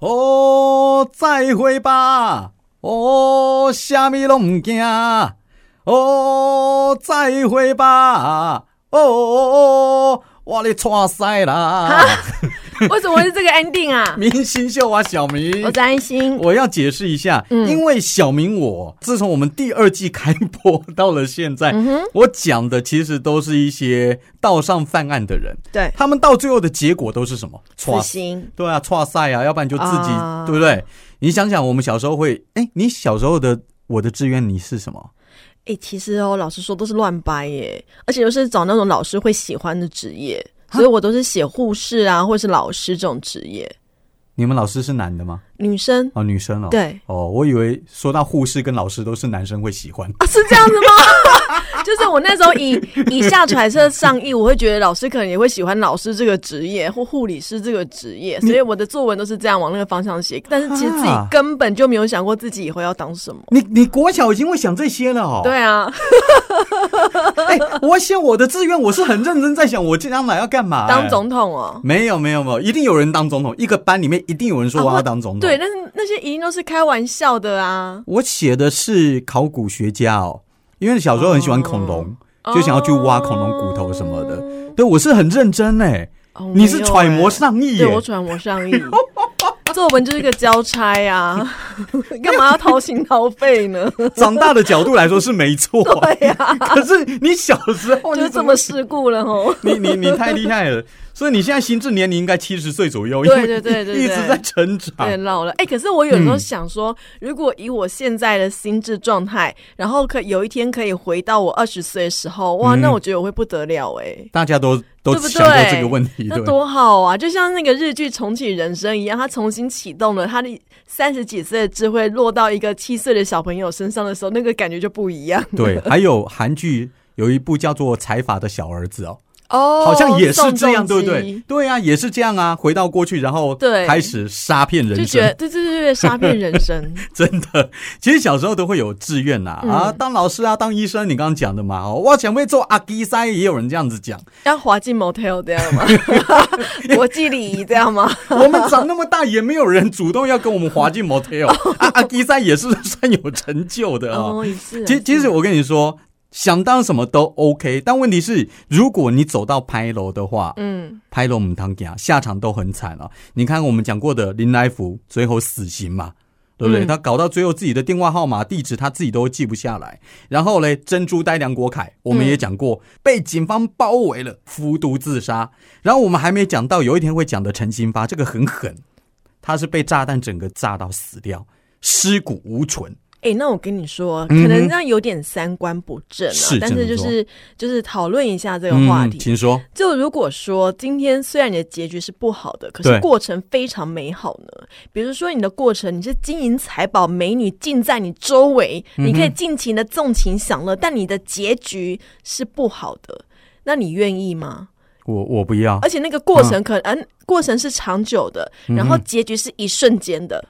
哦，再会吧，哦，虾米拢唔惊，哦，再会吧，哦，我咧喘西啦。为什么是这个 ending 啊？明星秀啊，小明，我是安心。我要解释一下，因为小明我自从我们第二季开播到了现在，我讲的其实都是一些道上犯案的人，对他们到最后的结果都是什么？死刑。对啊，错赛啊，要不然就自己，对不对？你想想，我们小时候会，哎，你小时候的我的志愿你是什么？哎，其实哦，老实说都是乱掰耶，而且又是找那种老师会喜欢的职业。所以我都是写护士啊，或是老师这种职业。你们老师是男的吗？女生哦，女生哦。对哦，我以为说到护士跟老师都是男生会喜欢啊，是这样子吗？就是我那时候以以下揣测上亿，我会觉得老师可能也会喜欢老师这个职业或护理师这个职业，所以我的作文都是这样往那个方向写。但是其实自己根本就没有想过自己以后要当什么。你你国小已经会想这些了哦？对啊。哎，我写我的志愿，我是很认真在想，我将来要干嘛？当总统哦？没有没有没有，一定有人当总统。一个班里面一定有人说我要当总统。对，但是那些一定都是开玩笑的啊。我写的是考古学家哦。因为小时候很喜欢恐龙，就想要去挖恐龙骨头什么的。对我是很认真哎，你是揣摩上意，对我揣摩上意。作文就是个交差呀，干嘛要掏心掏肺呢？长大的角度来说是没错，对呀。可是你小时候就这么世故了哦。你你你太厉害了。所以你现在心智年龄应该七十岁左右，对对对对，一直在成长，对老了。哎，可是我有时候想说，如果以我现在的心智状态，然后可有一天可以回到我二十岁的时候，哇，那我觉得我会不得了哎。大家都都想过这个问题，那多好啊！就像那个日剧《重启人生》一样，他重新启动了他的三十几岁的智慧，落到一个七岁的小朋友身上的时候，那个感觉就不一样。对，还有韩剧有一部叫做《财阀的小儿子》哦。哦，好像也是这样，对不对？对啊，也是这样啊。回到过去，然后开始杀骗人生，就觉得对对对对，杀骗人生，真的。其实小时候都会有志愿呐，啊，当老师啊，当医生。你刚刚讲的嘛，我想会做阿基塞，也有人这样子讲，要滑进 motel 这样吗？国际礼仪这样吗？我们长那么大，也没有人主动要跟我们滑进 motel。阿基塞也是算有成就的哦，是。其其实我跟你说。想当什么都 OK，但问题是，如果你走到拍楼的话，嗯，拍楼唔当家，下场都很惨啊。你看我们讲过的林来福，最后死刑嘛，对不对？他搞到最后自己的电话号码、地址他自己都记不下来。然后嘞，珍珠呆梁国凯，我们也讲过，被警方包围了，服毒自杀。然后我们还没讲到有一天会讲的陈新发，这个很狠，他是被炸弹整个炸到死掉，尸骨无存。哎，那我跟你说，可能这样有点三观不正啊。但是就是就是讨论一下这个话题，请说。就如果说今天虽然你的结局是不好的，可是过程非常美好呢。比如说你的过程，你是金银财宝、美女尽在你周围，你可以尽情的纵情享乐，但你的结局是不好的，那你愿意吗？我我不要。而且那个过程可能过程是长久的，然后结局是一瞬间的。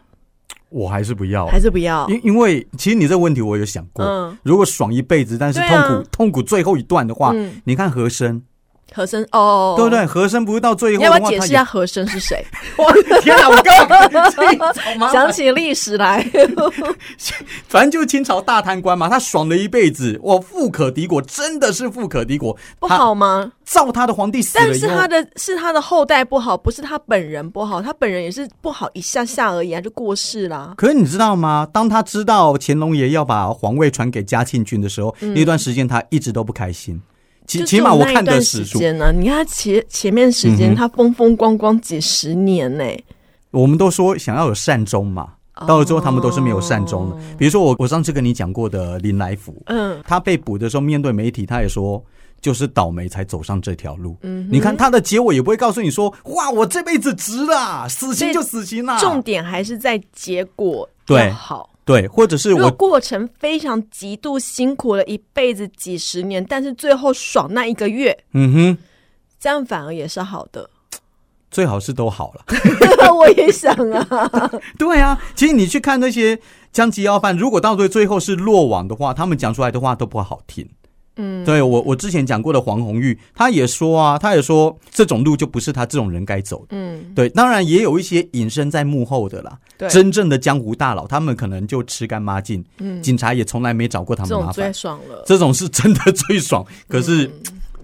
我还是不要，还是不要，因因为其实你这个问题我有想过，如果爽一辈子，但是痛苦痛苦最后一段的话，你看和珅。和珅哦，对不对？和珅不是到最后，要不要解释一下和珅是谁？我的天哪！我刚刚想起历史来，反正就是清朝大贪官嘛，他爽了一辈子，我，富可敌国，真的是富可敌国，不好吗？造他的皇帝死了，但是他的是他的后代不好，不是他本人不好，他本人也是不好一下下而已啊，就过世了。可是你知道吗？当他知道乾隆爷要把皇位传给嘉庆君的时候，那段时间他一直都不开心。起起码我看的时间呢？你看前前面时间，他风风光光几十年呢。我们都说想要有善终嘛，到了之后他们都是没有善终的。比如说我我上次跟你讲过的林来福，嗯，他被捕的时候面对媒体，他也说就是倒霉才走上这条路。嗯，你看他的结尾也不会告诉你说哇，我这辈子值了，死刑就死刑了。重点还是在结果对好。对，或者是我过程非常极度辛苦了一辈子几十年，但是最后爽那一个月，嗯哼，这样反而也是好的，最好是都好了。我也想啊，对啊，其实你去看那些枪击要犯，如果到最最后是落网的话，他们讲出来的话都不好听。嗯，对我我之前讲过的黄红玉，他也说啊，他也说这种路就不是他这种人该走的。嗯，对，当然也有一些隐身在幕后的啦。对，真正的江湖大佬，他们可能就吃干抹净。嗯，警察也从来没找过他们麻烦。最爽了，这种是真的最爽。可是。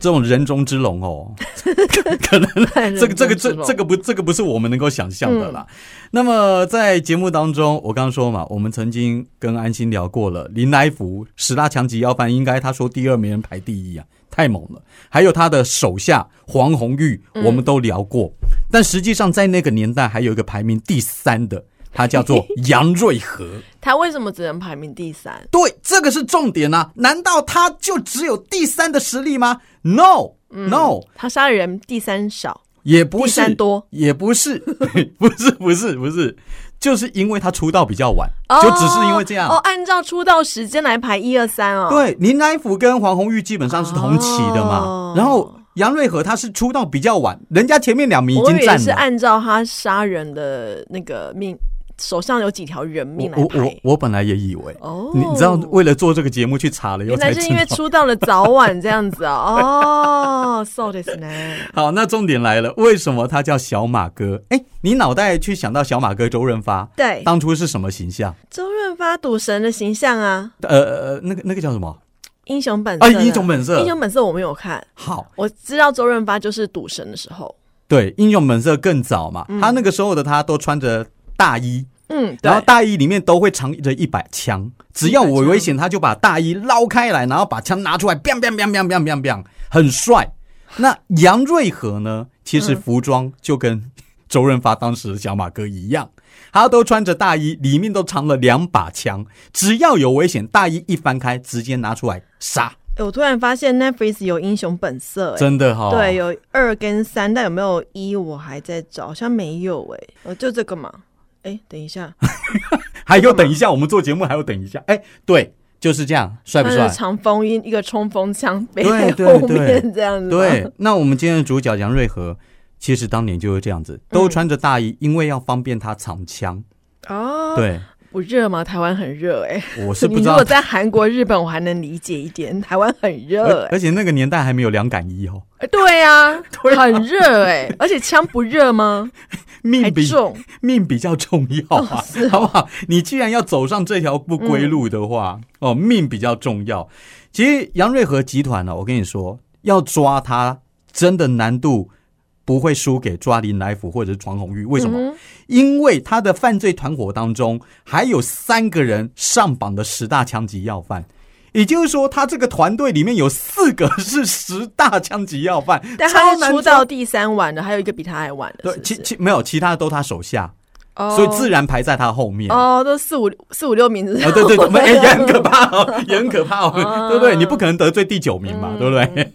这种人中之龙哦，可能这个这个这这个不这个不是我们能够想象的啦。那么在节目当中，我刚刚说嘛，我们曾经跟安心聊过了，林来福十大强级要犯，应该他说第二没人排第一啊，太猛了。还有他的手下黄红玉，我们都聊过，但实际上在那个年代还有一个排名第三的。他叫做 杨瑞和，他为什么只能排名第三？对，这个是重点啊！难道他就只有第三的实力吗？No，No，他杀人第三少，也不是多，也不是，不是，不是，不是，就是因为他出道比较晚，就只是因为这样哦。按照出道时间来排一二三哦。对，林来福跟黄红玉基本上是同期的嘛，然后杨瑞和他是出道比较晚，人家前面两名已经占了。是按照他杀人的那个命。手上有几条人命来我我我本来也以为。哦，你知道为了做这个节目去查了，原来是因为出道了早晚这样子啊。哦，so this 呢？好，那重点来了，为什么他叫小马哥？哎，你脑袋去想到小马哥周润发，对，当初是什么形象？周润发赌神的形象啊？呃呃，那个那个叫什么？英雄本色啊，英雄本色，英雄本色我没有看。好，我知道周润发就是赌神的时候，对，英雄本色更早嘛，他那个时候的他都穿着大衣。嗯，然后大衣里面都会藏着一把枪，只要我危险，他就把大衣捞开来，然后把枪拿出来，biang biang biang biang biang biang biang，很帅。那杨瑞和呢？其实服装就跟周润发当时的小马哥一样，他都穿着大衣，里面都藏了两把枪，只要有危险，大衣一翻开，直接拿出来杀。我突然发现 Netflix 有英雄本色，真的哈？对，有二跟三，但有没有一？我还在找，好像没有哎。呃，就这个嘛。哎，等一下，还有等一下，我们做节目还要等一下。哎，对，就是这样，帅不帅？长风衣，一个冲锋枪背在后面，这样子。对，那我们今天的主角杨瑞和，其实当年就是这样子，都穿着大衣，因为要方便他藏枪。哦，对，不热吗？台湾很热，哎，我是 不知道。如果在韩国、日本，我还能理解一点，台湾很热，而且那个年代还没有两感一哦。对 呀，很热哎，而且枪不热吗？命比命比较重要啊，好不好？你既然要走上这条不归路的话，哦，命比较重要。其实杨瑞和集团呢，我跟你说，要抓他真的难度不会输给抓林来福或者是传红玉。为什么？因为他的犯罪团伙当中还有三个人上榜的十大枪击要犯。也就是说，他这个团队里面有四个是十大枪击要犯，但他是出到第三晚的，还有一个比他还晚的。对，其其没有，其他的都他手下，所以自然排在他后面。哦，都四五四五六名字。哦，对对对，也很可怕哦，也很可怕哦，对不对？你不可能得罪第九名嘛，对不对？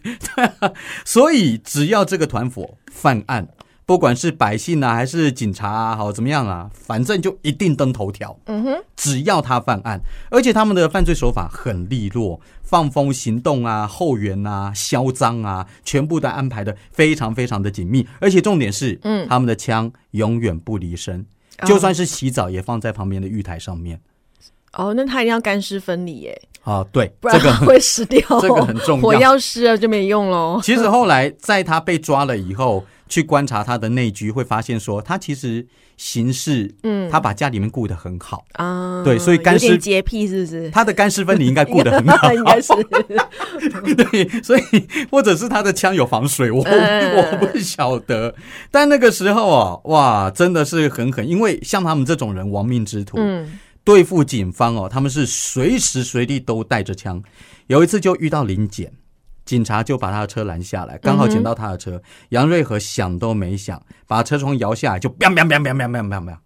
所以只要这个团伙犯案。不管是百姓啊，还是警察啊，好怎么样啊，反正就一定登头条。嗯哼，只要他犯案，而且他们的犯罪手法很利落，放风行动啊，后援啊，嚣张啊，全部都安排的非常非常的紧密。而且重点是，嗯，他们的枪永远不离身，就算是洗澡也放在旁边的浴台上面。哦，那他一定要干湿分离耶。啊，对，这个会湿掉，这个很重要。火要湿了就没用喽。其实后来在他被抓了以后。去观察他的内居，会发现说他其实行事，嗯，他把家里面顾得很好啊，对，所以干湿洁癖是不是？他的干湿分离应该顾得很好，应该是，对，所以或者是他的枪有防水，我我不晓得。但那个时候啊，哇，真的是很狠，因为像他们这种人亡命之徒，嗯，对付警方哦，他们是随时随地都带着枪。有一次就遇到临检。警察就把他的车拦下来，刚好捡到他的车。杨瑞和想都没想，把车窗摇下来，就 biang biang biang biang biang biang biang。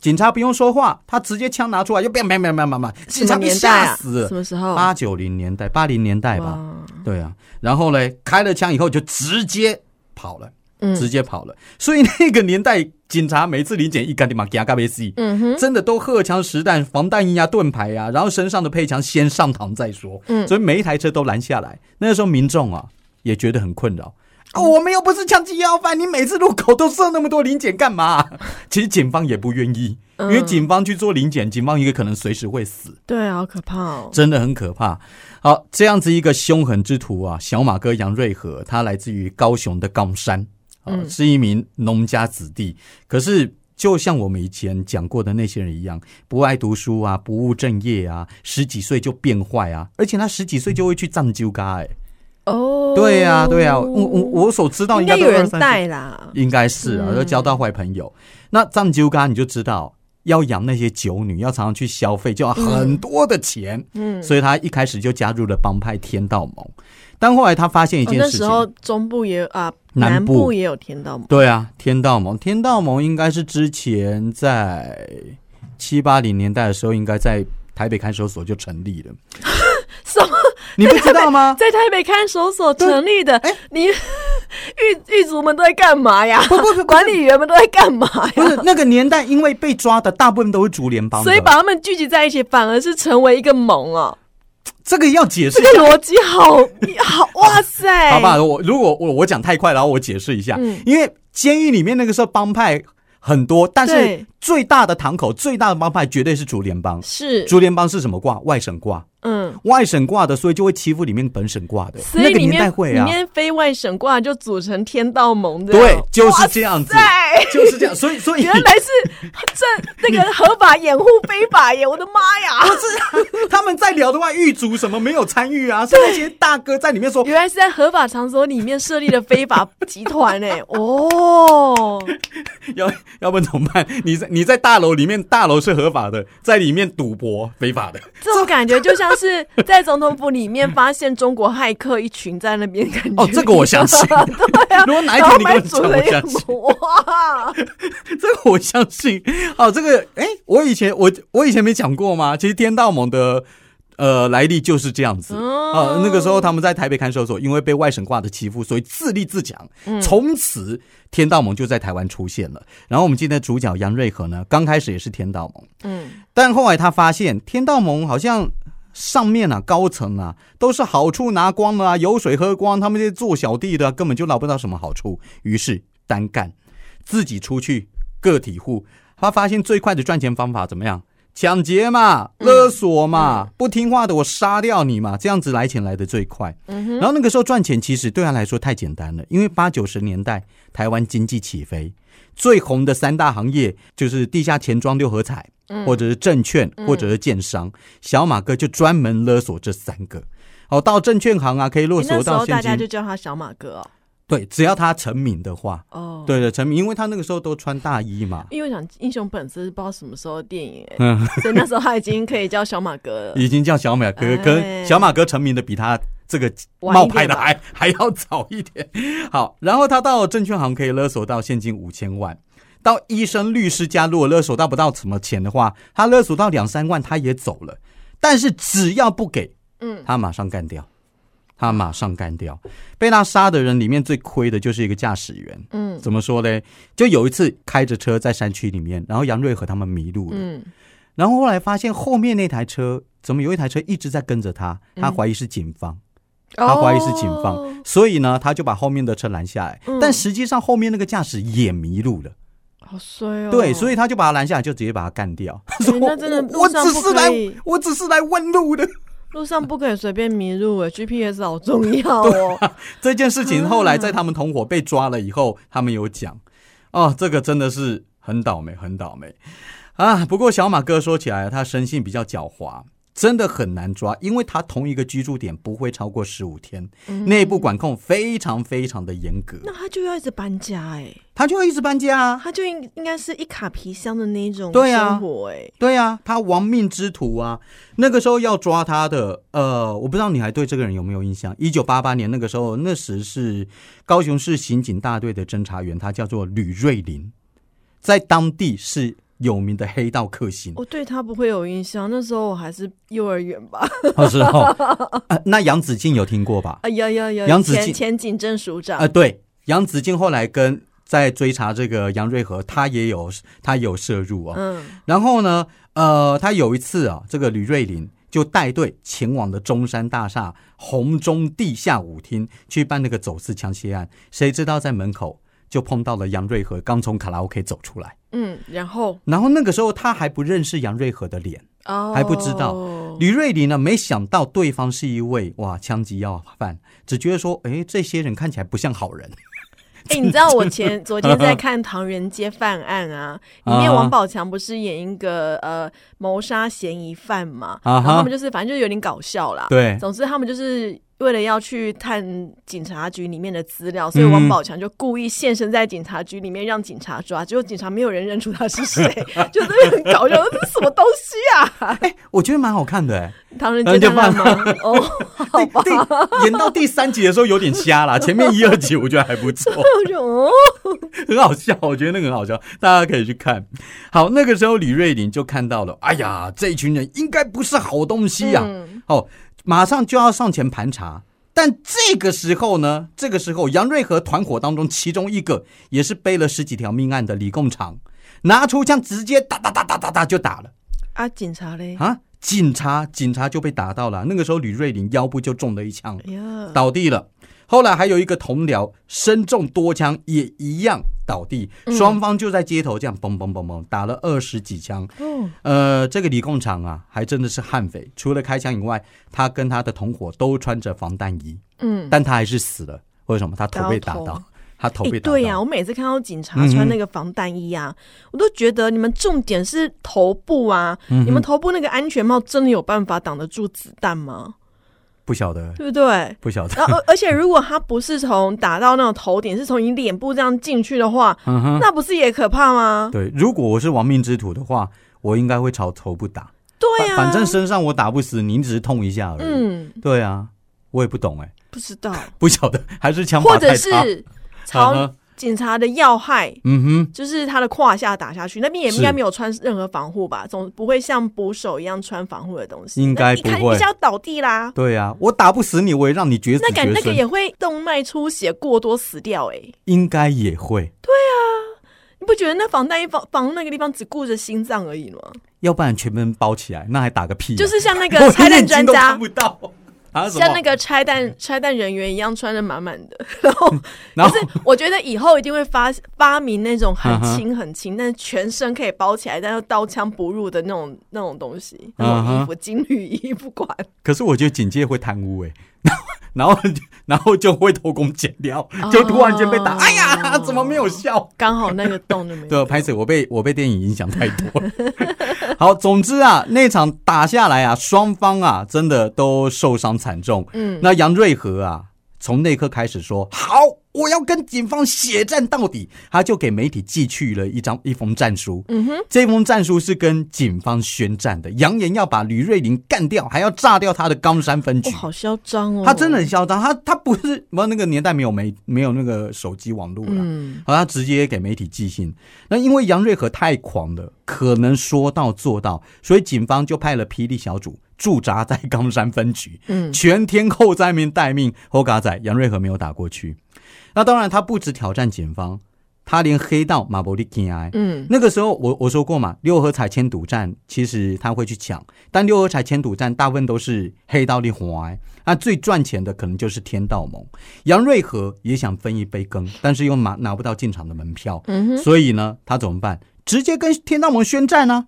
警察不用说话，他直接枪拿出来，就 biang biang biang biang biang。警察被吓死。什么时候？八九零年代，八零年代吧。对啊，然后呢，开了枪以后就直接跑了。直接跑了，所以那个年代警察每次临检一干的嘛，给阿嘎贝西，嗯哼，真的都荷枪实弹，防弹衣啊、盾牌啊，然后身上的配枪先上膛再说，嗯，所以每一台车都拦下来。那个时候民众啊也觉得很困扰，哦我们又不是枪击要犯，你每次路口都设那么多临检干嘛？其实警方也不愿意，因为警方去做临检，警方一个可能随时会死。对，好可怕哦，真的很可怕。好，这样子一个凶狠之徒啊，小马哥杨瑞和，他来自于高雄的冈山，啊，是一名农家子弟。可是，就像我们以前讲过的那些人一样，不爱读书啊，不务正业啊，十几岁就变坏啊，而且他十几岁就会去藏鸠嘎，哎。哦，对呀，对呀，我我我所知道应该有人带啦，应该是啊，要交到坏朋友。那藏酒咖你就知道，要养那些酒女，要常常去消费，就要很多的钱。嗯，所以他一开始就加入了帮派天道盟。但后来他发现一件事情，那时候中部也啊，南部也有天道盟。对啊，天道盟，天道盟应该是之前在七八零年代的时候，应该在台北看守所就成立了。什么？你不知道吗？在台北看守所成立的，哎，你 狱狱卒们都在干嘛呀？不不，管理员们都在干嘛呀？不是那个年代，因为被抓的大部分都是竹联帮，所以把他们聚集在一起，反而是成为一个盟啊。这个要解释，这个逻辑好好，哇塞！好吧，我如果我我讲太快，然后我解释一下，因为监狱里面那个时候帮派。很多，但是最大的堂口、最大的帮派绝对是竹联帮。是竹联帮是什么挂？外省挂。嗯，外省挂的，所以就会欺负里面本省挂的。所以里面会啊，里面非外省挂就组成天道盟的。对，就是这样子，就是这样。所以，所以原来是这 那个合法掩护非法耶！我的妈呀！不是他们在聊的话，狱卒什么没有参与啊？是那些大哥在里面说，原来是在合法场所里面设立的非法集团哎！哦，要要不然怎么办？你在你在大楼里面，大楼是合法的，在里面赌博非法的，这种感觉就像。是在总统府里面发现中国骇客一群在那边，感觉哦，这个我相信。对啊，如果哪一天你跟我讲，我相信。哇，这个我相信。哦，这个哎，我以前我我以前没讲过吗？其实天道盟的。呃，来历就是这样子啊。那个时候他们在台北看守所，因为被外省挂的欺负，所以自立自强。从此天道盟就在台湾出现了。然后我们今天的主角杨瑞和呢，刚开始也是天道盟，嗯，但后来他发现天道盟好像上面啊高层啊都是好处拿光了啊，油水喝光，他们这些做小弟的根本就拿不到什么好处。于是单干，自己出去个体户。他发现最快的赚钱方法怎么样？抢劫嘛，勒索嘛，不听话的我杀掉你嘛，这样子来钱来的最快。然后那个时候赚钱其实对他来说太简单了，因为八九十年代台湾经济起飞，最红的三大行业就是地下钱庄、六合彩，或者是证券，或者是建商。小马哥就专门勒索这三个。哦，到证券行啊，可以勒索到现金。大家就叫他小马哥。对，只要他成名的话，哦，对的，成名，因为他那个时候都穿大衣嘛。因为我想《英雄本色》是不知道什么时候的电影，嗯，所以那时候他已经可以叫小马哥了，已经叫小马哥，跟小马哥成名的比他这个冒牌的还还要早一点。好，然后他到证券行可以勒索到现金五千万，到医生、律师家如果勒索到不到什么钱的话，他勒索到两三万他也走了。但是只要不给，嗯，他马上干掉。他马上干掉，被他杀的人里面最亏的就是一个驾驶员。嗯，怎么说呢？就有一次开着车在山区里面，然后杨瑞和他们迷路了。嗯，然后后来发现后面那台车怎么有一台车一直在跟着他，他怀疑是警方，他怀疑是警方，所以呢他就把后面的车拦下来。但实际上后面那个驾驶也迷路了，好衰哦。对，所以他就把他拦下来，就直接把他干掉。那真的，我只是来，我只是来问路的。路上不可以随便迷路诶，GPS 好重要哦。这件事情后来在他们同伙被抓了以后，他们有讲哦，这个真的是很倒霉，很倒霉啊。不过小马哥说起来，他生性比较狡猾。真的很难抓，因为他同一个居住点不会超过十五天，内部管控非常非常的严格。那他就要一直搬家哎，他就要一直搬家啊，他就应应该是一卡皮箱的那种生活哎，对呀，他亡命之徒啊。那个时候要抓他的，呃，我不知道你还对这个人有没有印象？一九八八年那个时候，那时是高雄市刑警大队的侦查员，他叫做吕瑞林，在当地是。有名的黑道克星，我对他不会有印象。那时候我还是幼儿园吧。那时候，那杨子敬有听过吧？哎呀呀呀！杨子敬前警政署长啊，对，杨子敬后来跟在追查这个杨瑞和，他也有他有涉入啊。嗯，然后呢，呃，他有一次啊，这个吕瑞林就带队前往了中山大厦红中地下舞厅去办那个走私枪械案。谁知道在门口就碰到了杨瑞和，刚从卡拉 OK 走出来。嗯，然后然后那个时候他还不认识杨瑞和的脸，哦，还不知道。吕瑞林呢，没想到对方是一位哇枪击要犯，只觉得说，哎，这些人看起来不像好人。哎，你知道我前昨天在看《唐人街犯案》啊，里面王宝强不是演一个呃谋杀嫌疑犯嘛？然后他们就是反正就是有点搞笑啦。对，总之他们就是。为了要去探警察局里面的资料，所以王宝强就故意现身在警察局里面，让警察抓。结果警察没有人认出他是谁，就这边很搞笑，这是什么东西啊？哎，我觉得蛮好看的，哎，唐人街探案吗？哦，好吧，演到第三集的时候有点瞎啦，前面一二集我觉得还不错，很好笑，我觉得那个很好笑，大家可以去看。好，那个时候李瑞麟就看到了，哎呀，这一群人应该不是好东西呀，哦。马上就要上前盘查，但这个时候呢，这个时候杨瑞和团伙当中其中一个也是背了十几条命案的李贡长，拿出枪直接打打打打打打就打了。啊，警察嘞？啊，警察，警察就被打到了。那个时候吕瑞林腰部就中了一枪，倒地了。后来还有一个同僚身中多枪，也一样倒地。双方就在街头这样嘣嘣嘣嘣打了二十几枪。嗯呃，这个李共厂啊，还真的是悍匪。除了开枪以外，他跟他的同伙都穿着防弹衣。嗯，但他还是死了。为什么？他头被打到，他头被打到。对呀，我每次看到警察穿那个防弹衣啊，我都觉得你们重点是头部啊。你们头部那个安全帽真的有办法挡得住子弹吗？不晓得，对不对？不晓得。而而且，如果他不是从打到那种头顶，是从你脸部这样进去的话，那不是也可怕吗？对，如果我是亡命之徒的话，我应该会朝头部打。对啊，反正身上我打不死你，只是痛一下而已。嗯，对啊，我也不懂哎，不知道，不晓得，还是枪或者是朝。警察的要害，嗯哼，就是他的胯下打下去，那边也应该没有穿任何防护吧？总不会像捕手一样穿防护的东西，应该不会，一下要倒地啦。对啊，我打不死你，我也让你绝死那感那个也会动脉出血过多死掉，哎，应该也会。对啊，你不觉得那防弹衣防防那个地方只顾着心脏而已吗？要不然全部包起来，那还打个屁？就是像那个 拆弹专家看不到。像那个拆弹拆弹人员一样穿的满满的，然后，可是我觉得以后一定会发发明那种很轻很轻，但是全身可以包起来，但是刀枪不入的那种那种东西，那种衣服，金缕衣不管。可是我觉得警戒会贪污哎。然后，然后就会偷工减料，就突然间被打。哎呀，怎么没有笑？刚好那个洞就没。对，拍摄我被我被电影影响太多。好，总之啊，那场打下来啊，双方啊，真的都受伤惨重。嗯，那杨瑞和啊。从那刻开始说好，我要跟警方血战到底。他就给媒体寄去了一张一封战书。嗯哼，这封战书是跟警方宣战的，扬言要把吕瑞林干掉，还要炸掉他的冈山分局。好嚣张哦！他真的很嚣张。他他不是，不那个年代没有媒没有那个手机网络了，嗯，好，他直接给媒体寄信。那因为杨瑞和太狂了，可能说到做到，所以警方就派了霹雳小组。驻扎在冈山分局，嗯，全天候在面待命。后嘎仔杨瑞和没有打过去。那当然，他不止挑战警方，他连黑道马伯利金埃，嗯，那个时候我我说过嘛，六合彩签赌站其实他会去抢，但六合彩签赌站大部分都是黑道的活。那最赚钱的可能就是天道盟。杨瑞和也想分一杯羹，但是又拿拿不到进场的门票，嗯所以呢，他怎么办？直接跟天道盟宣战呢？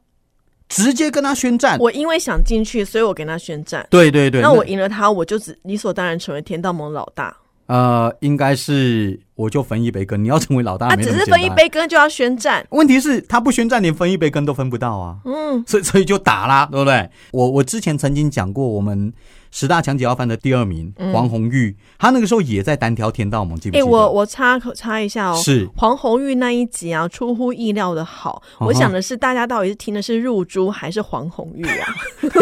直接跟他宣战。我因为想进去，所以我跟他宣战。对对对。那我赢了他，我就只理所当然成为天道盟老大。呃，应该是我就分一杯羹。你要成为老大，他只是分一杯羹就要宣战。问题是，他不宣战，连分一杯羹都分不到啊。嗯。所以所以就打啦，对不对？我我之前曾经讲过，我们。十大强解要犯的第二名黄红玉，他那个时候也在单挑天道盟，记不记得？我我插口插一下哦，是黄红玉那一集啊，出乎意料的好。我想的是，大家到底是听的是入珠还是黄红玉啊？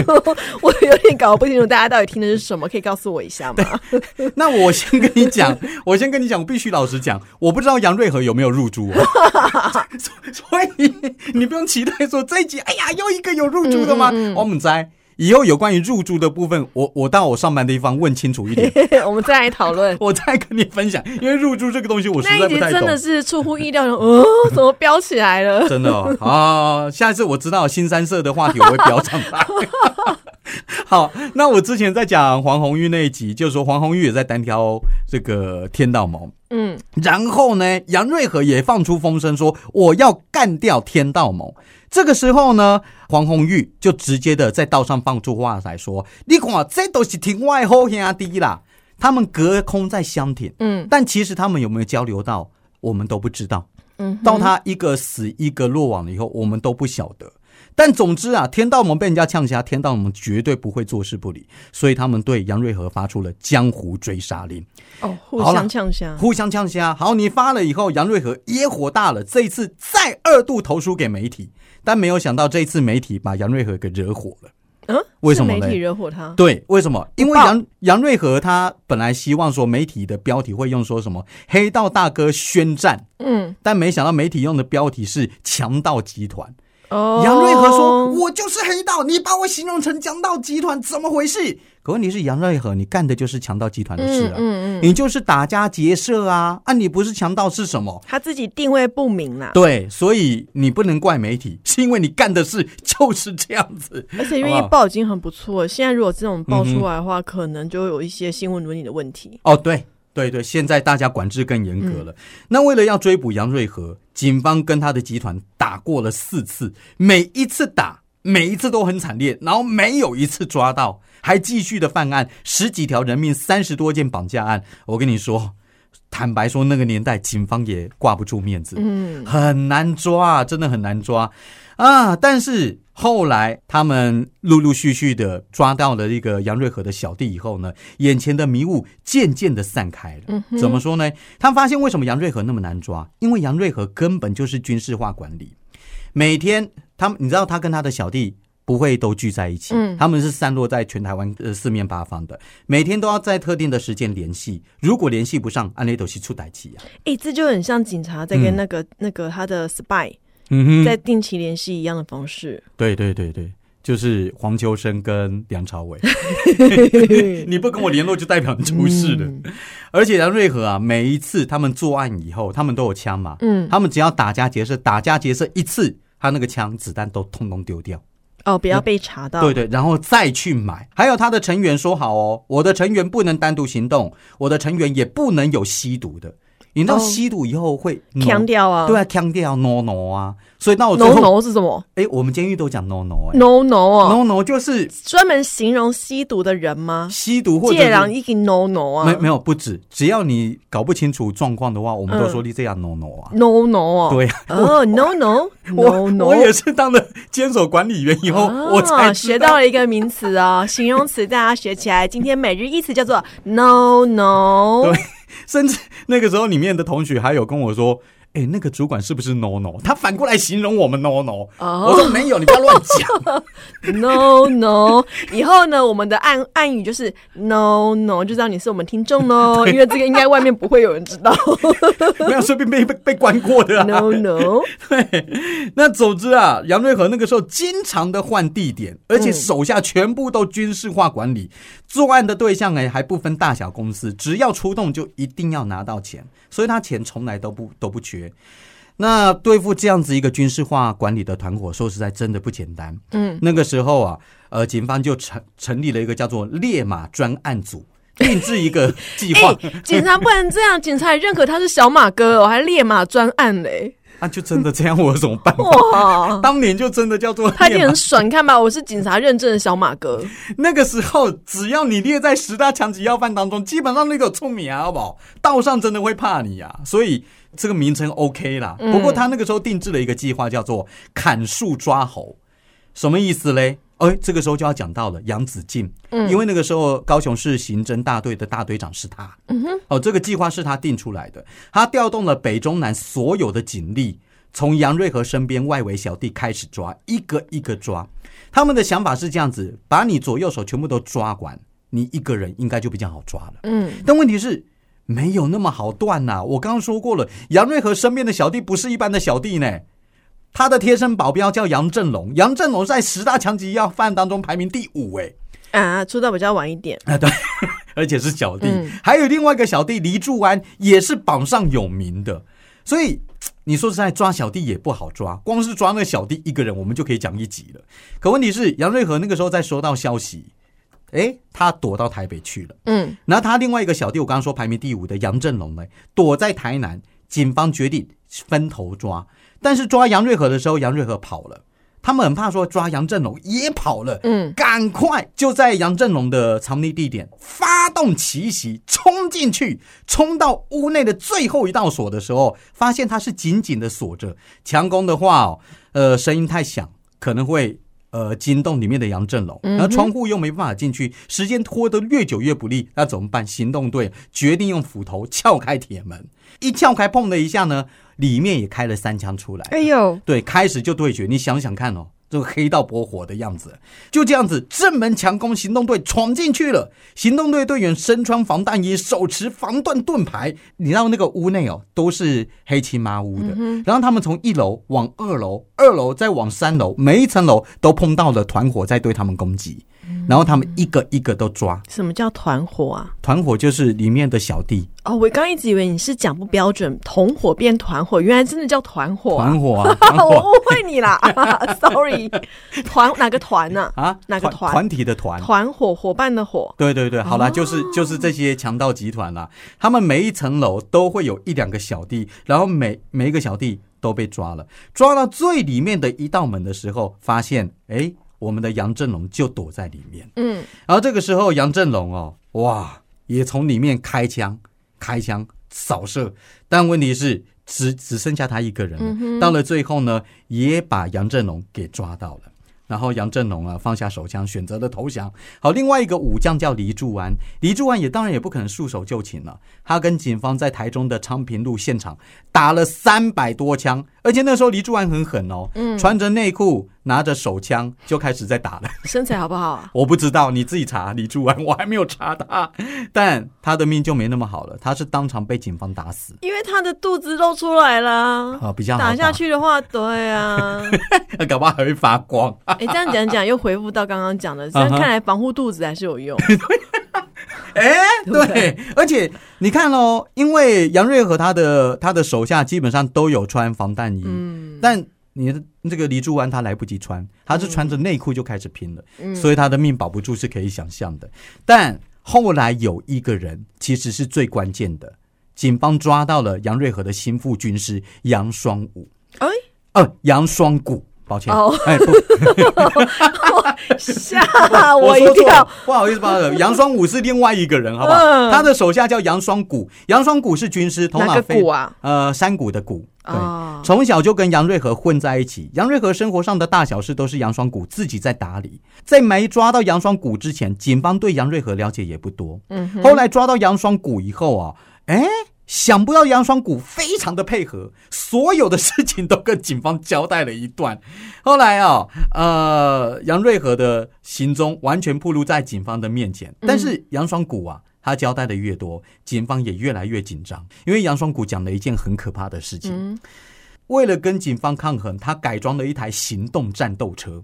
我有点搞不清楚，大家到底听的是什么？可以告诉我一下吗？那我先跟你讲，我先跟你讲，我必须老实讲，我不知道杨瑞和有没有入住啊，所以你不用期待说这一集，哎呀，又一个有入住的吗？我们在。以后有关于入住的部分，我我到我上班的地方问清楚一点，我们再来讨论，我再跟你分享。因为入住这个东西，我实在不太懂。真的是出乎意料的，哦，怎么飙起来了？真的哦，啊！下一次我知道新三色的话题，我会飙上来。好，那我之前在讲黄红玉那一集，就是说黄红玉也在单挑这个天道盟。嗯，然后呢，杨瑞和也放出风声说我要干掉天道盟。这个时候呢，黄红玉就直接的在道上放出话来说：“你看，这都是庭外好兄弟啦，他们隔空在相挺。嗯，但其实他们有没有交流到，我们都不知道。嗯，到他一个死一个落网了以后，我们都不晓得。”但总之啊，天道盟被人家呛瞎，天道盟绝对不会坐视不理，所以他们对杨瑞和发出了江湖追杀令。哦，互相呛瞎，互相呛瞎。好，你发了以后，杨瑞和也火大了，这一次再二度投书给媒体，但没有想到这一次媒体把杨瑞和给惹火了。嗯，为什么媒体惹火他？对，为什么？因为杨杨瑞和他本来希望说媒体的标题会用说什么“黑道大哥宣战”，嗯，但没想到媒体用的标题是“强盗集团”。杨瑞和说：“我就是黑道，你把我形容成强盗集团，怎么回事？”可问题是杨瑞和，你干的就是强盗集团的事啊！嗯嗯，你就是打家劫舍啊！啊，你不是强盗是什么？他自己定位不明啊。对，所以你不能怪媒体，是因为你干的事就是这样子。而且愿意报已经很不错，现在如果这种报出来的话，可能就有一些新闻伦理的问题。哦，对。对对，现在大家管制更严格了。那为了要追捕杨瑞和，警方跟他的集团打过了四次，每一次打，每一次都很惨烈，然后没有一次抓到，还继续的犯案，十几条人命，三十多件绑架案。我跟你说，坦白说，那个年代警方也挂不住面子，嗯，很难抓，真的很难抓啊。但是。后来，他们陆陆续续的抓到了一个杨瑞和的小弟以后呢，眼前的迷雾渐渐的散开了。嗯，怎么说呢？他发现为什么杨瑞和那么难抓？因为杨瑞和根本就是军事化管理，每天他们，你知道，他跟他的小弟不会都聚在一起，嗯，他们是散落在全台湾呃四面八方的，每天都要在特定的时间联系，如果联系不上，安内都是出歹气啊。哎，这就很像警察在跟那个那个他的 spy。嗯哼，在定期联系一样的方式。对对对对，就是黄秋生跟梁朝伟。你不跟我联络，就代表你出事了。而且梁瑞和啊，每一次他们作案以后，他们都有枪嘛。嗯，他们只要打家劫舍，打家劫舍一次，他那个枪子弹都通通丢掉。哦，不要被查到。对对，然后再去买。还有他的成员说好哦，我的成员不能单独行动，我的成员也不能有吸毒的。你知道吸毒以后会强调啊？对啊，强调 no no 啊。所以那我 no no 是什么？哎，我们监狱都讲 no no 哎，no no 啊，no no 就是专门形容吸毒的人吗？吸毒或者借狼一个 no no 啊？没没有不止，只要你搞不清楚状况的话，我们都说你这样 no no 啊，no no 啊，对哦 no no no no，我也是当了监守管理员以后，我才学到了一个名词啊，形容词大家学起来。今天每日一词叫做 no no，对，甚至那个时候里面的同学还有跟我说。哎，那个主管是不是 no no？他反过来形容我们 no no。我说没有，你不要乱讲。no no，以后呢，我们的暗暗语就是 no no，就知道你是我们听众喽。因为这个应该外面不会有人知道。没有，说不定被被被关过的。no no。对，那总之啊，杨瑞和那个时候经常的换地点，而且手下全部都军事化管理，作案的对象哎还不分大小公司，只要出动就一定要拿到钱，所以他钱从来都不都不缺。那对付这样子一个军事化管理的团伙，说实在真的不简单。嗯，那个时候啊，呃，警方就成成立了一个叫做“烈马专案组”，定制一个 计划。警察不能这样，警察也认可他是小马哥哦，还烈马专案嘞。那就真的这样，我有什么办法？当年就真的叫做他也很爽，看吧，我是警察认证的小马哥。那个时候，只要你列在十大强级要犯当中，基本上那个聪明啊，好不好？道上真的会怕你啊，所以。这个名称 OK 啦，不过他那个时候定制了一个计划，叫做“砍树抓猴”，什么意思嘞？哎，这个时候就要讲到了杨子敬，嗯，因为那个时候高雄市刑侦大队的大队长是他，嗯哼，哦，这个计划是他定出来的，他调动了北中南所有的警力，从杨瑞和身边外围小弟开始抓，一个一个抓。他们的想法是这样子：把你左右手全部都抓完，你一个人应该就比较好抓了。嗯，但问题是。没有那么好断呐！我刚刚说过了，杨瑞和身边的小弟不是一般的小弟呢。他的贴身保镖叫杨振龙，杨振龙在十大强级要犯当中排名第五，哎，啊，出道比较晚一点啊，对，而且是小弟。还有另外一个小弟黎柱安，也是榜上有名的。所以你说实在，抓小弟也不好抓，光是抓那个小弟一个人，我们就可以讲一集了。可问题是，杨瑞和那个时候在收到消息。哎，他躲到台北去了。嗯，然后他另外一个小弟，我刚刚说排名第五的杨振龙呢，躲在台南。警方决定分头抓，但是抓杨瑞和的时候，杨瑞和跑了。他们很怕说抓杨振龙也跑了，嗯，赶快就在杨振龙的藏匿地点发动奇袭，冲进去，冲到屋内的最后一道锁的时候，发现它是紧紧的锁着。强攻的话哦，呃，声音太响，可能会。呃，金洞里面的杨振龙，然后窗户又没办法进去，时间拖得越久越不利，那怎么办？行动队决定用斧头撬开铁门，一撬开，砰的一下呢，里面也开了三枪出来。哎呦，对，开始就对决，你想想看哦。这个黑道博火的样子，就这样子，正门强攻行动队闯进去了。行动队队员身穿防弹衣，手持防弹盾牌。你知道那个屋内哦，都是黑漆麻屋的。然后他们从一楼往二楼，二楼再往三楼，每一层楼都碰到了团伙在对他们攻击。然后他们一个一个都抓。什么叫团伙啊？团伙就是里面的小弟。哦，我刚一直以为你是讲不标准，同伙变团伙，原来真的叫团伙。团伙啊，我误会你啦，sorry。团哪个团呢？啊，哪个团？团体的团。团伙伙伴的伙。对对对，好了，就是就是这些强盗集团啦。他们每一层楼都会有一两个小弟，然后每每一个小弟都被抓了。抓到最里面的一道门的时候，发现哎。我们的杨振龙就躲在里面，嗯，然后这个时候杨振龙哦，哇，也从里面开枪，开枪扫射，但问题是只只剩下他一个人了。到了最后呢，也把杨振龙给抓到了。然后杨振龙啊放下手枪，选择了投降。好，另外一个武将叫黎柱安，黎柱安也当然也不可能束手就擒了。他跟警方在台中的昌平路现场打了三百多枪，而且那时候黎柱安很狠哦，穿着内裤。拿着手枪就开始在打了，身材好不好啊？我不知道，你自己查。李柱安，我还没有查他，但他的命就没那么好了，他是当场被警方打死，因为他的肚子露出来了。啊，比较打下去的话，对啊，搞不好还会发光。哎，这样讲讲又回复到刚刚讲的，但看来防护肚子还是有用。哎，对，而且你看哦，因为杨瑞和他的他的手下基本上都有穿防弹衣，嗯，但。你的这个李柱安他来不及穿，他是穿着内裤就开始拼了，所以他的命保不住是可以想象的。但后来有一个人其实是最关键的，警方抓到了杨瑞和的心腹军师杨双武，哎，呃，杨双谷。抱歉，哎，不，吓我一跳，不好意思，不好意思，杨双武是另外一个人，好不好？他的手下叫杨双谷，杨双谷是军师，头脑飞啊，呃，山谷的谷，对，从小就跟杨瑞和混在一起。杨瑞和生活上的大小事都是杨双谷自己在打理。在没抓到杨双谷之前，警方对杨瑞和了解也不多。嗯，后来抓到杨双谷以后啊，哎。想不到杨双谷非常的配合，所有的事情都跟警方交代了一段。后来啊，呃，杨瑞和的行踪完全暴露在警方的面前。但是杨双谷啊，他交代的越多，警方也越来越紧张，因为杨双谷讲了一件很可怕的事情。为了跟警方抗衡，他改装了一台行动战斗车。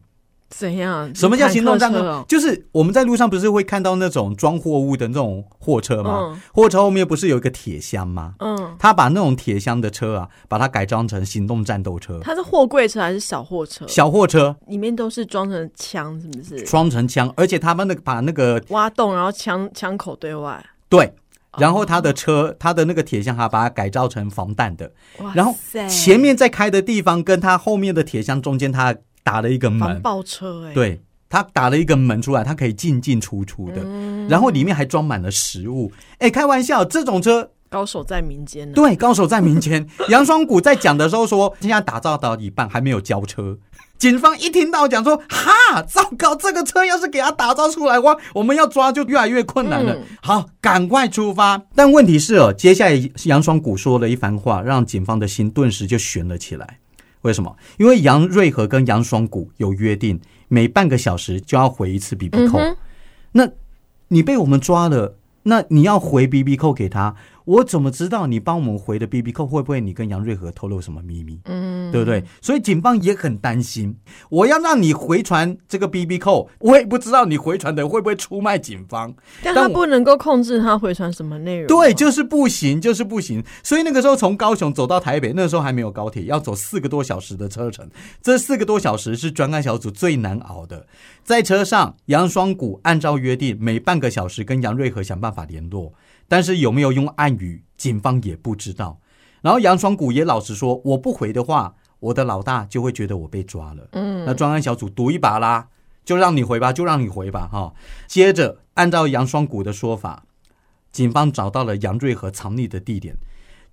怎样？什么叫行动战车？就是我们在路上不是会看到那种装货物的那种货车吗？货车后面不是有一个铁箱吗？嗯，他把那种铁箱的车啊，把它改装成行动战斗车。它是货柜车还是小货车？小货车里面都是装成枪，是不是？装成枪，而且他们那个把那个挖洞，然后枪枪口对外。对，然后他的车，他的那个铁箱还把它改造成防弹的。然后前面在开的地方，跟他后面的铁箱中间，他。打了一个门，爆车哎！对他打了一个门出来，他可以进进出出的，然后里面还装满了食物。哎，开玩笑，这种车高手在民间。对，高手在民间。杨双谷在讲的时候说，现在打造到一半还没有交车。警方一听到讲说，哈，糟糕，这个车要是给他打造出来的话，我们要抓就越来越困难了。好，赶快出发。但问题是哦，接下来杨双谷说了一番话，让警方的心顿时就悬了起来。为什么？因为杨瑞和跟杨双谷有约定，每半个小时就要回一次 B B 扣。那你被我们抓了，那你要回 B B 扣给他，我怎么知道你帮我们回的 B B 扣会不会你跟杨瑞和透露什么秘密？嗯，对不对？所以警方也很担心，我要让你回传这个 B B 扣，我也不知道你回传的会不会出卖警方。但他不能够控制他回传什么内容。对，就是不行，就是不行。所以那个时候从高雄走到台北，那时候还没有高铁，要走四个多小时的车程。这四个多小时是专案小组最难熬的。在车上，杨双谷按照约定每半个小时跟杨瑞和想办法联络。但是有没有用暗语，警方也不知道。然后杨双谷也老实说，我不回的话，我的老大就会觉得我被抓了。嗯，那专案小组赌一把啦，就让你回吧，就让你回吧，哈。接着按照杨双谷的说法，警方找到了杨瑞和藏匿的地点。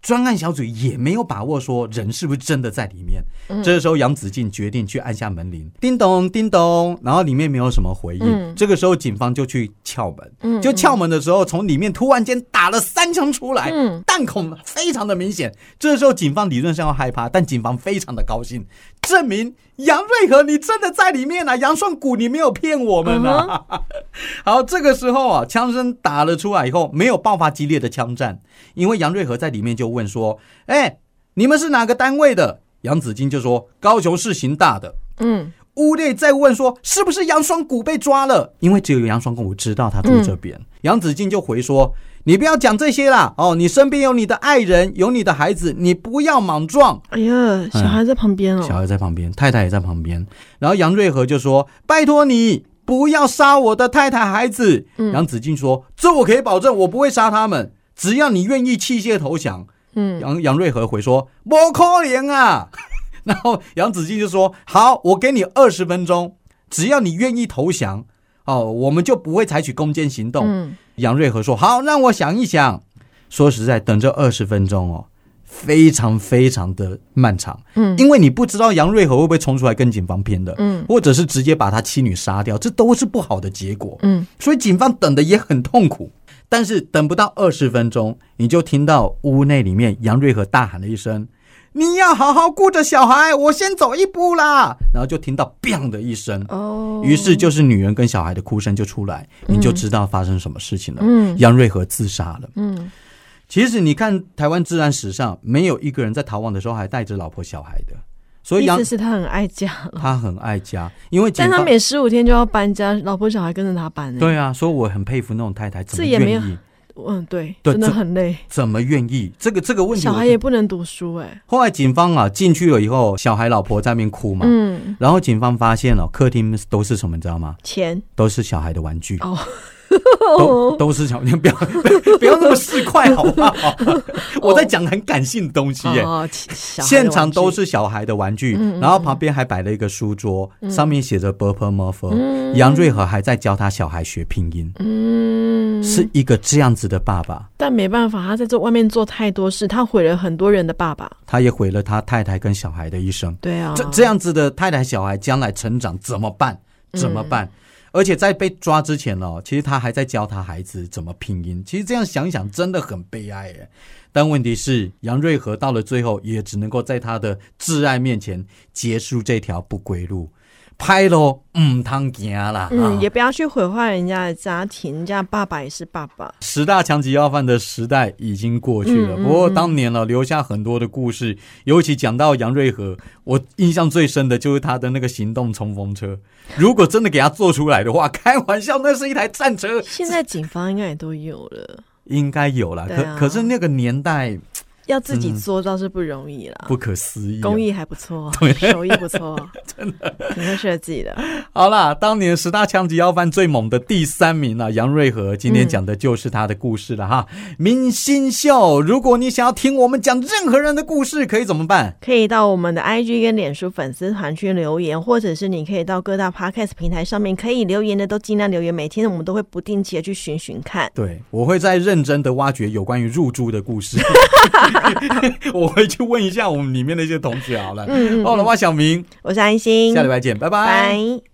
专案小组也没有把握说人是不是真的在里面。这个时候，杨子敬决定去按下门铃，叮咚叮咚，然后里面没有什么回应。这个时候，警方就去撬门。就撬门的时候，从里面突然间打了三枪出来，弹孔非常的明显。这时候，警方理论上要害怕，但警方非常的高兴，证明杨瑞和你真的在里面啊！杨顺谷，你没有骗我们啊！好，这个时候啊，枪声打了出来以后，没有爆发激烈的枪战，因为杨瑞和在里面就。问说：“哎，你们是哪个单位的？”杨子金就说：“高雄市刑大的。”嗯，屋内再问说：“是不是杨双谷被抓了？”因为只有杨双谷知道他住这边。杨子金就回说：“你不要讲这些啦，哦，你身边有你的爱人，有你的孩子，你不要莽撞。”哎呀，小孩在旁边哦，小孩在旁边，太太也在旁边。然后杨瑞和就说：“拜托你不要杀我的太太孩子。”杨子金说：“这我可以保证，我不会杀他们，只要你愿意弃械投降。”嗯，杨杨瑞和回说：“不可能啊！” 然后杨子敬就说：“好，我给你二十分钟，只要你愿意投降，哦，我们就不会采取攻坚行动。”嗯，杨瑞和说：“好，让我想一想。”说实在，等这二十分钟哦，非常非常的漫长。嗯，因为你不知道杨瑞和会不会冲出来跟警方拼的，嗯，或者是直接把他妻女杀掉，这都是不好的结果。嗯，所以警方等的也很痛苦。但是等不到二十分钟，你就听到屋内里面杨瑞和大喊了一声：“你要好好顾着小孩，我先走一步啦。”然后就听到 “bang” 的一声，哦，于是就是女人跟小孩的哭声就出来，你就知道发生什么事情了。嗯，杨瑞和自杀了。嗯，其实你看台湾治安史上，没有一个人在逃亡的时候还带着老婆小孩的。所以意思是他很爱家，他很爱家，因为但他每十五天就要搬家，老婆小孩跟着他搬。对啊，所以我很佩服那种太太，怎么愿意？嗯，对，真的很累。怎么愿意？这个这个问题，小孩也不能读书哎。后来警方啊进去了以后，小孩老婆在那边哭嘛，嗯，然后警方发现了客厅都是什么，你知道吗？钱，都是小孩的玩具哦。都 都是小，你不要不要那么市侩好不好？我在讲很感性的东西耶。现场都是小孩的玩具，然后旁边还摆了一个书桌，上面写着 b u r p e m o r e 杨瑞和还在教他小孩学拼音。嗯，是一个这样子的爸爸。但没办法，他在这外面做太多事，他毁了很多人的爸爸。他也毁了他太太跟小孩的一生。对啊，这这样子的太太小孩将来成长怎么办？怎么办？而且在被抓之前哦，其实他还在教他孩子怎么拼音。其实这样想想，真的很悲哀耶。但问题是，杨瑞和到了最后，也只能够在他的挚爱面前结束这条不归路。拍咯，唔通行啦！嗯，也不要去毁坏人家的家庭，人家爸爸也是爸爸。十大强级要犯的时代已经过去了，不过当年呢，留下很多的故事。尤其讲到杨瑞和，我印象最深的就是他的那个行动冲锋车。如果真的给他做出来的话，开玩笑，那是一台战车。现在警方应该也都有了，应该有了。可可是那个年代。要自己做倒是不容易了，不可思议，工艺还不错，手艺不错，真的挺会设计的。好啦，当年十大枪击要犯最猛的第三名啊，杨瑞和，今天讲的就是他的故事了哈。明星秀，如果你想要听我们讲任何人的故事，可以怎么办？可以到我们的 IG 跟脸书粉丝团去留言，或者是你可以到各大 Podcast 平台上面可以留言的，都尽量留言。每天我们都会不定期的去寻寻看，对我会在认真的挖掘有关于入住的故事。我回去问一下我们里面的一些同学好了。嗯，好了，我小明，我是安心，下礼拜见，拜拜。